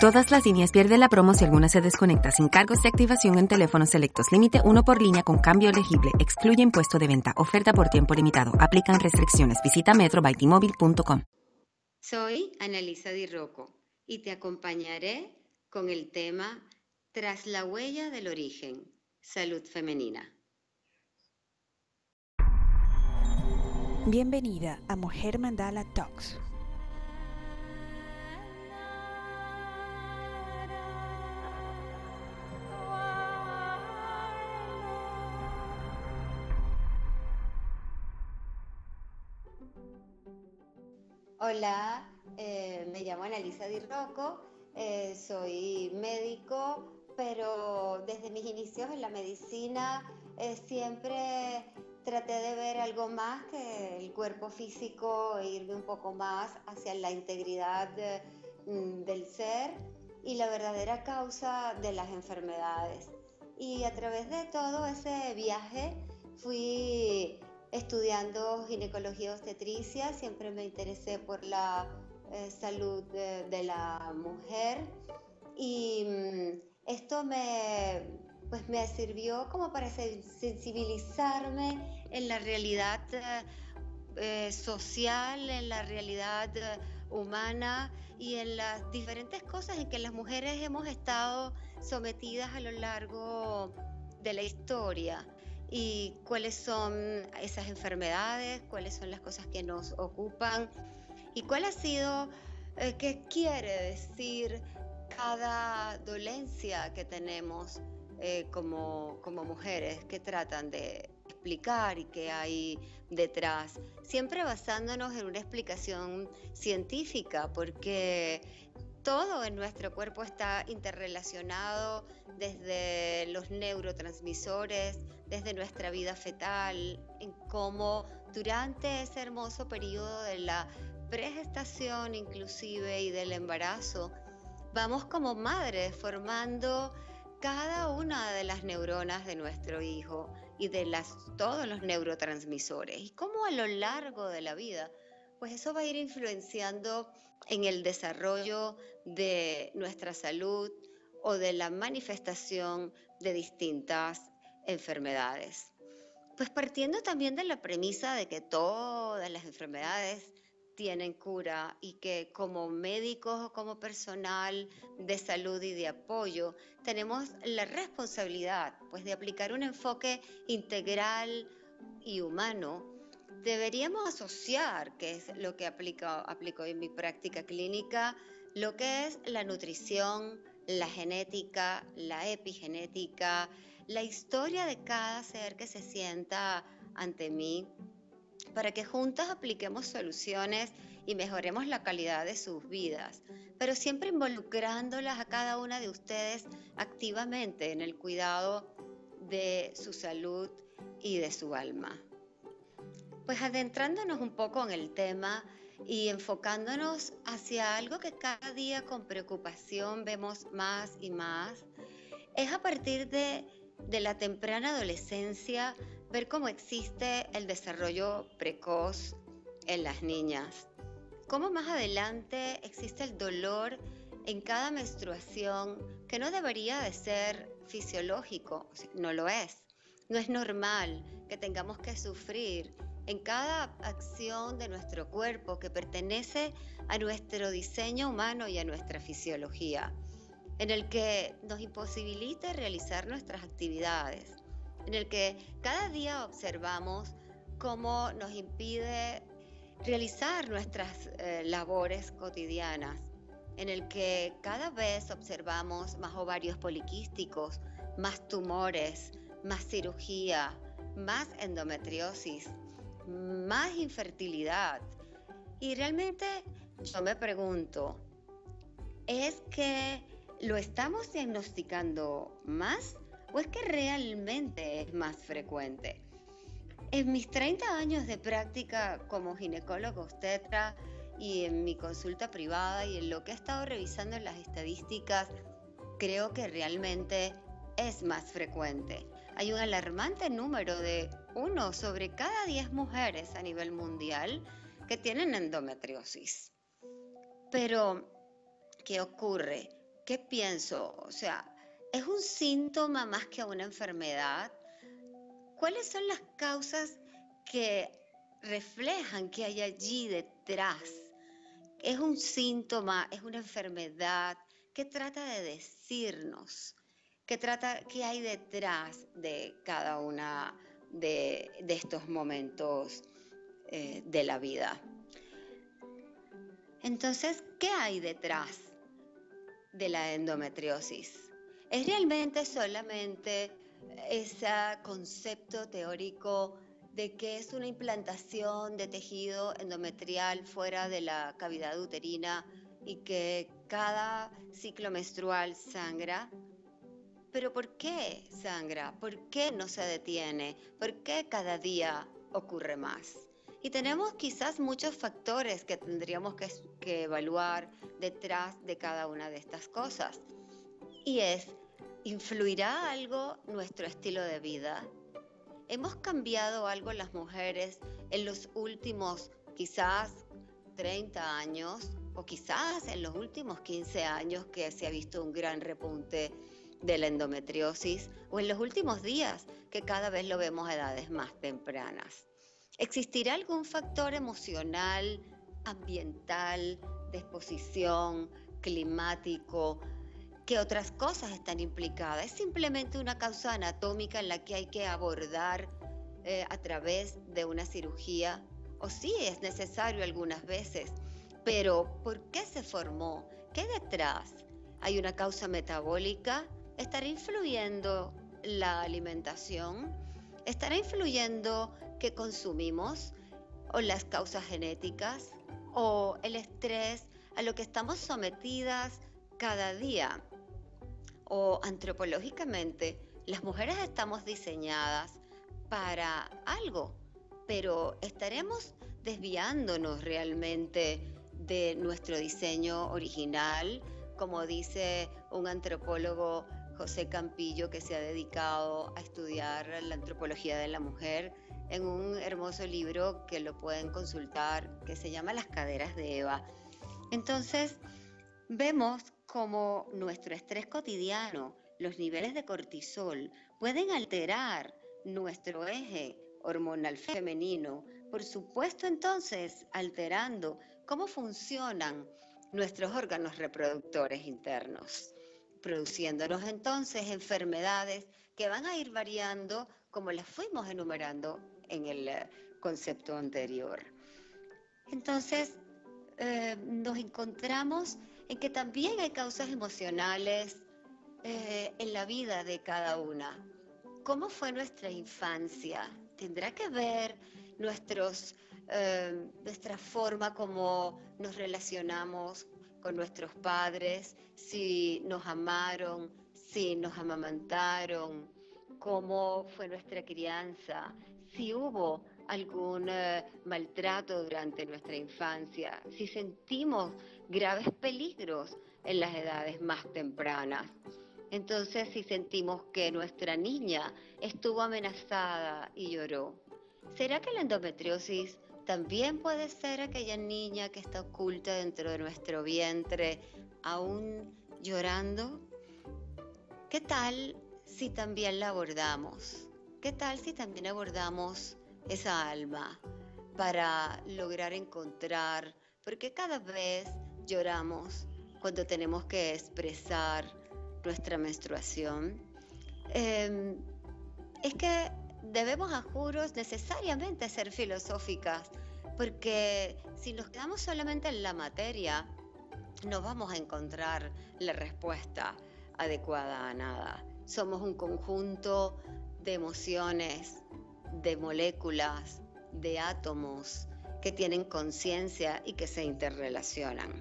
Todas las líneas pierden la promo si alguna se desconecta sin cargos de activación en teléfonos selectos. Límite uno por línea con cambio elegible. Excluye impuesto de venta. Oferta por tiempo limitado. Aplican restricciones. Visita metrobytimóvil.com. Soy Analisa Di Rocco y te acompañaré con el tema Tras la huella del origen. Salud femenina. Bienvenida a Mujer Mandala Talks Hola, eh, me llamo Analisa Di Rocco, eh, soy médico, pero desde mis inicios en la medicina eh, siempre traté de ver algo más que el cuerpo físico e irme un poco más hacia la integridad mm, del ser y la verdadera causa de las enfermedades. Y a través de todo ese viaje fui estudiando ginecología obstetricia, siempre me interesé por la eh, salud de, la mujer. Y mm, esto me, pues me sirvió como para sensibilizarme en la realidad eh, social, en la realidad humana y en las diferentes cosas en que las mujeres hemos estado sometidas a lo largo de la historia y cuáles son esas enfermedades, cuáles son las cosas que nos ocupan y cuál ha sido, eh, qué quiere decir cada dolencia que tenemos eh, como, como mujeres que tratan de explicar y qué hay detrás, siempre basándonos en una explicación científica, porque todo en nuestro cuerpo está interrelacionado desde los neurotransmisores, desde nuestra vida fetal, en cómo durante ese hermoso periodo de la pregestación inclusive y del embarazo, vamos como madres formando cada una de las neuronas de nuestro hijo y de las, todos los neurotransmisores. Y cómo a lo largo de la vida, pues eso va a ir influenciando en el desarrollo de nuestra salud o de la manifestación de distintas enfermedades. Pues partiendo también de la premisa de que todas las enfermedades tienen cura y que como médicos o como personal de salud y de apoyo tenemos la responsabilidad pues de aplicar un enfoque integral y humano deberíamos asociar, que es lo que aplico, aplico en mi práctica clínica, lo que es la nutrición, la genética, la epigenética, la historia de cada ser que se sienta ante mí, para que juntas apliquemos soluciones y mejoremos la calidad de sus vidas, pero siempre involucrándolas a cada una de ustedes activamente en el cuidado de su salud y de su alma. Pues adentrándonos un poco en el tema y enfocándonos hacia algo que cada día con preocupación vemos más y más, es a partir de, de la temprana adolescencia ver cómo existe el desarrollo precoz en las niñas, cómo más adelante existe el dolor en cada menstruación que no debería de ser fisiológico, no lo es. No es normal que tengamos que sufrir en cada acción de nuestro cuerpo que pertenece a nuestro diseño humano y a nuestra fisiología, en el que nos imposibilita realizar nuestras actividades, en el que cada día observamos cómo nos impide realizar nuestras eh, labores cotidianas, en el que cada vez observamos más ovarios poliquísticos, más tumores, más cirugía, más endometriosis, más infertilidad. Y realmente yo me pregunto, ¿es que lo estamos diagnosticando más o es que realmente es más frecuente? En mis 30 años de práctica como ginecólogo obstetra y en mi consulta privada y en lo que he estado revisando en las estadísticas, creo que realmente es más frecuente. Hay un alarmante número de uno sobre cada 10 mujeres a nivel mundial que tienen endometriosis. Pero, ¿qué ocurre? ¿Qué pienso? O sea, ¿es un síntoma más que una enfermedad? ¿Cuáles son las causas que reflejan que hay allí detrás? ¿Es un síntoma? ¿Es una enfermedad? ¿Qué trata de decirnos? ¿Qué trata, qué hay detrás de cada una de, estos momentos eh, de la vida? Entonces, ¿qué hay detrás de la endometriosis? ¿Es realmente solamente ese concepto teórico de que es una implantación de tejido endometrial fuera de la cavidad uterina y que cada ciclo menstrual sangra? Pero ¿por qué sangra? ¿Por qué no se detiene? ¿Por qué cada día ocurre más? Y tenemos quizás muchos factores que tendríamos que, evaluar detrás de cada una de estas cosas. Y es, ¿influirá algo nuestro estilo de vida? ¿Hemos cambiado algo las mujeres en los últimos quizás 30 años o quizás en los últimos 15 años que se ha visto un gran repunte de la endometriosis o en los últimos días que cada vez lo vemos a edades más tempranas? ¿Existirá algún factor emocional, ambiental, de exposición, climático, que otras cosas están implicadas? ¿Es simplemente una causa anatómica en la que hay que abordar eh, a través de una cirugía? O sí es necesario algunas veces, pero ¿por qué se formó? ¿Qué detrás? ¿Hay una causa metabólica? ¿Estará influyendo la alimentación? ¿Estará influyendo que consumimos o las causas genéticas o el estrés a lo que estamos sometidas cada día. O antropológicamente, las mujeres estamos diseñadas para algo, pero estaremos desviándonos realmente de nuestro diseño original, como dice un antropólogo José Campillo que se ha dedicado a estudiar la antropología de la mujer en un hermoso libro que lo pueden consultar, que se llama Las caderas de Eva. Entonces, vemos cómo nuestro estrés cotidiano, los niveles de cortisol, pueden alterar nuestro eje hormonal femenino, por supuesto entonces alterando cómo funcionan nuestros órganos reproductores internos, produciéndonos entonces enfermedades que van a ir variando como las fuimos enumerando en el eh, concepto anterior. Entonces, eh, nos encontramos en que también hay causas emocionales eh, en la vida de cada una. ¿Cómo fue nuestra infancia? ¿Tendrá que ver nuestros, nuestra forma como nos relacionamos con nuestros padres, si nos amaron, si nos amamantaron, cómo fue nuestra crianza, si hubo algún eh, maltrato durante nuestra infancia, si sentimos graves peligros en las edades más tempranas. Entonces, si sentimos que nuestra niña estuvo amenazada y lloró, ¿será que la endometriosis también puede ser aquella niña que está oculta dentro de nuestro vientre, aún llorando? ¿Qué tal si también la abordamos? ¿Qué tal si también abordamos esa alma para lograr encontrar, porque cada vez lloramos cuando tenemos que expresar nuestra menstruación? Em, es que debemos a juros necesariamente ser filosóficas, porque si nos quedamos solamente en la materia, no vamos a encontrar la respuesta adecuada a nada. Somos un conjunto de emociones, de moléculas, de átomos que tienen conciencia y que se interrelacionan.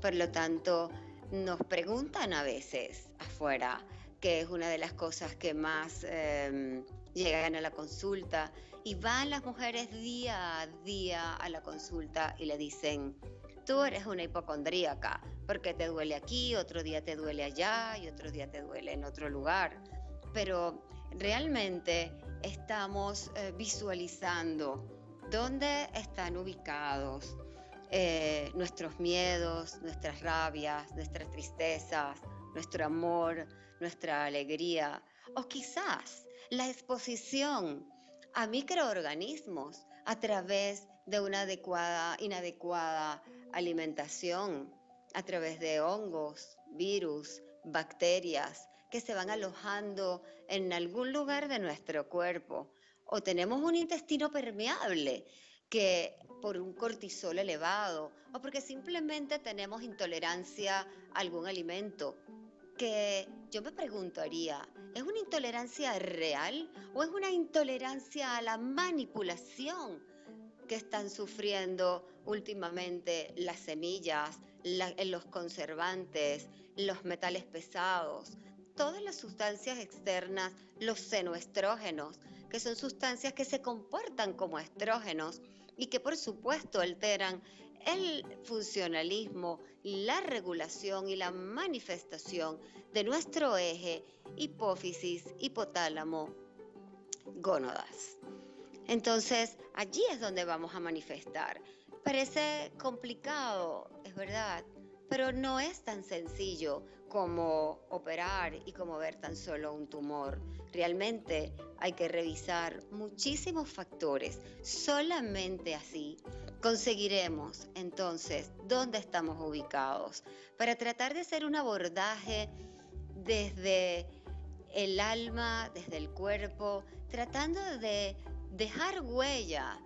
Por lo tanto, nos preguntan a veces afuera, que es una de las cosas que más em, llegan a la consulta, y van las mujeres día a día a la consulta y le dicen, tú eres una hipocondríaca, porque te duele aquí, otro día te duele allá y otro día te duele en otro lugar. Pero realmente estamos eh, visualizando dónde están ubicados eh, nuestros miedos, nuestras rabias, nuestras tristezas, nuestro amor, nuestra alegría, o quizás la exposición a microorganismos a través de una adecuada, inadecuada alimentación, a través de hongos, virus, bacterias que se van alojando en algún lugar de nuestro cuerpo. O tenemos un intestino permeable que por un cortisol elevado o porque simplemente tenemos intolerancia a algún alimento que yo me preguntaría, ¿es una intolerancia real o es una intolerancia a la manipulación que están sufriendo últimamente las semillas, los conservantes, los metales pesados, todas las sustancias externas, los senoestrógenos, que son sustancias que se comportan como estrógenos y que por supuesto alteran el funcionalismo, la regulación y la manifestación de nuestro eje hipófisis, hipotálamo, gónodas. Entonces, allí es donde vamos a manifestar. Parece complicado, es verdad, pero no es tan sencillo como operar y como ver tan solo un tumor. Realmente hay que revisar muchísimos factores. Solamente así conseguiremos entonces dónde estamos ubicados para tratar de hacer un abordaje desde el alma, desde el cuerpo, tratando de dejar huella.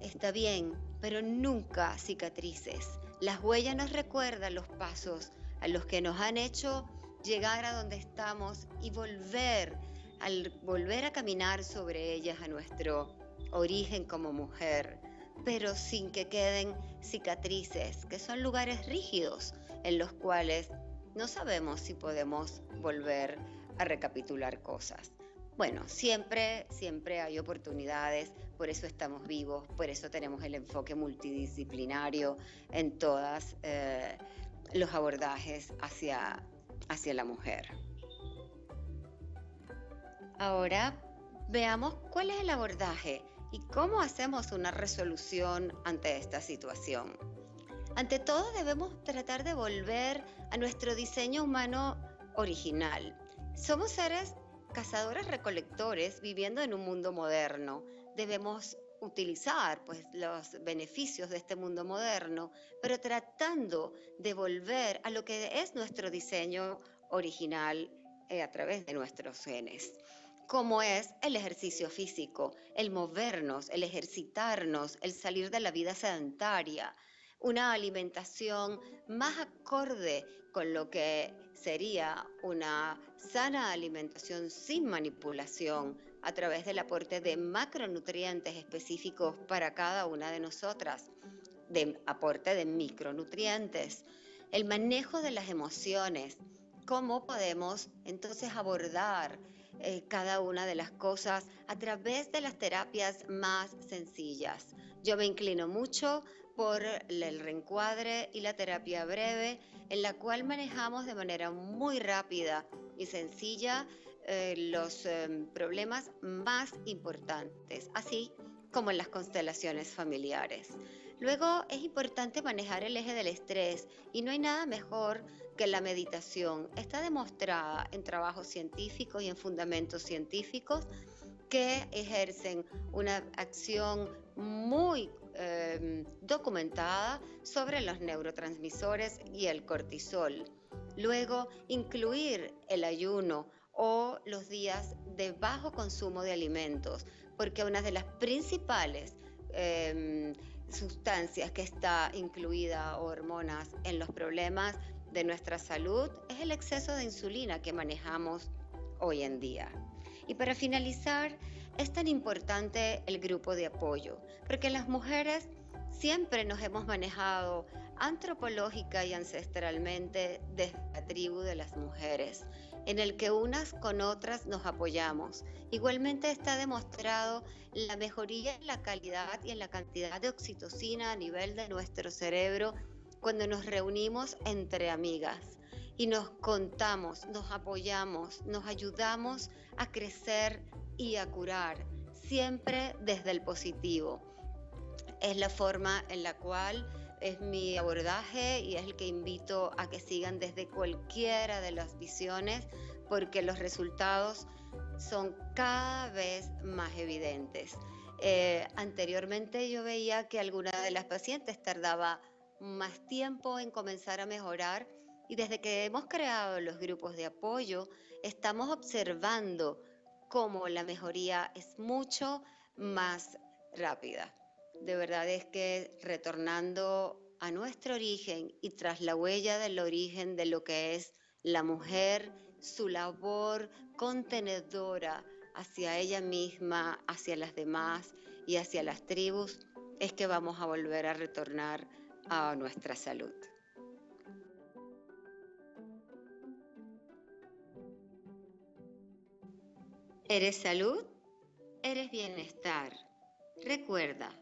Está bien, pero nunca cicatrices. Las huellas nos recuerdan los pasos a los que nos han hecho llegar a donde estamos y volver, al volver a caminar sobre ellas a nuestro origen como mujer, pero sin que queden cicatrices, que son lugares rígidos en los cuales no sabemos si podemos volver a recapitular cosas. Bueno, siempre, siempre hay oportunidades, por eso estamos vivos, por eso tenemos el enfoque multidisciplinario en todos eh, los abordajes hacia, hacia la mujer. Ahora veamos cuál es el abordaje y cómo hacemos una resolución ante esta situación. Ante todo debemos tratar de volver a nuestro diseño humano original. Somos seres cazadores recolectores viviendo en un mundo moderno. Debemos utilizar pues los beneficios de este mundo moderno, pero tratando de volver a lo que es nuestro diseño original eh, a través de nuestros genes como es el ejercicio físico, el movernos, el ejercitarnos, el salir de la vida sedentaria, una alimentación más acorde con lo que sería una sana alimentación sin manipulación a través del aporte de macronutrientes específicos para cada una de nosotras, de aporte de micronutrientes, el manejo de las emociones, cómo podemos entonces abordar eh, cada una de las cosas a través de las terapias más sencillas. Yo me inclino mucho por el reencuadre y la terapia breve, en la cual manejamos de manera muy rápida y sencilla eh, los em, problemas más importantes, así como en las constelaciones familiares. Luego es importante manejar el eje del estrés y no hay nada mejor que la meditación. Está demostrada en trabajos científicos y en fundamentos científicos que ejercen una acción muy Em, documentada sobre los neurotransmisores y el cortisol. Luego, incluir el ayuno o los días de bajo consumo de alimentos, porque una de las principales em, sustancias que está incluida o hormonas en los problemas de nuestra salud es el exceso de insulina que manejamos hoy en día. Y para finalizar, es tan importante el grupo de apoyo, porque las mujeres siempre nos hemos manejado antropológica y ancestralmente desde la tribu de las mujeres, en el que unas con otras nos apoyamos. Igualmente está demostrado la mejoría en la calidad y en la cantidad de oxitocina a nivel de nuestro cerebro cuando nos reunimos entre amigas y nos contamos, nos apoyamos, nos ayudamos a crecer y a curar, siempre desde el positivo. Es la forma en la cual es mi abordaje y es el que invito a que sigan desde cualquiera de las visiones porque los resultados son cada vez más evidentes. Eh, anteriormente yo veía que alguna de las pacientes tardaba más tiempo en comenzar a mejorar y desde que hemos creado los grupos de apoyo estamos observando cómo la mejoría es mucho más rápida. De verdad es que retornando a nuestro origen y tras la huella del origen de lo que es la mujer, su labor contenedora hacia ella misma, hacia las demás y hacia las tribus, es que vamos a volver a retornar a nuestra salud. ¿Eres salud? Eres bienestar. Recuerda,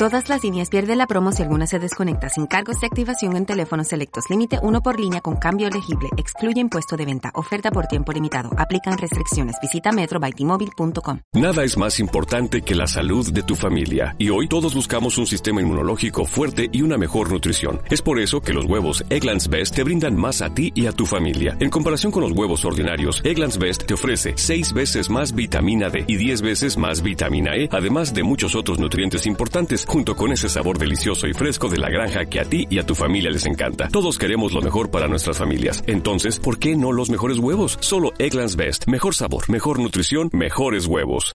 Todas las líneas pierden la promo si alguna se desconecta sin cargos de activación en teléfonos selectos. Límite uno por línea con cambio elegible. Excluye impuesto de venta. Oferta por tiempo limitado. Aplican restricciones. Visita metrobytimóvil.com. Nada es más importante que la salud de tu familia. Y hoy todos buscamos un sistema inmunológico fuerte y una mejor nutrición. Es por eso que los huevos Egglands Best te brindan más a ti y a tu familia. En comparación con los huevos ordinarios, Egglands Best te ofrece 6 veces más vitamina D y 10 veces más vitamina E, además de muchos otros nutrientes importantes junto con ese sabor delicioso y fresco de la granja que a ti y a tu familia les encanta. Todos queremos lo mejor para nuestras familias. Entonces, ¿por qué no los mejores huevos? Solo Egglands Best. Mejor sabor, mejor nutrición, mejores huevos.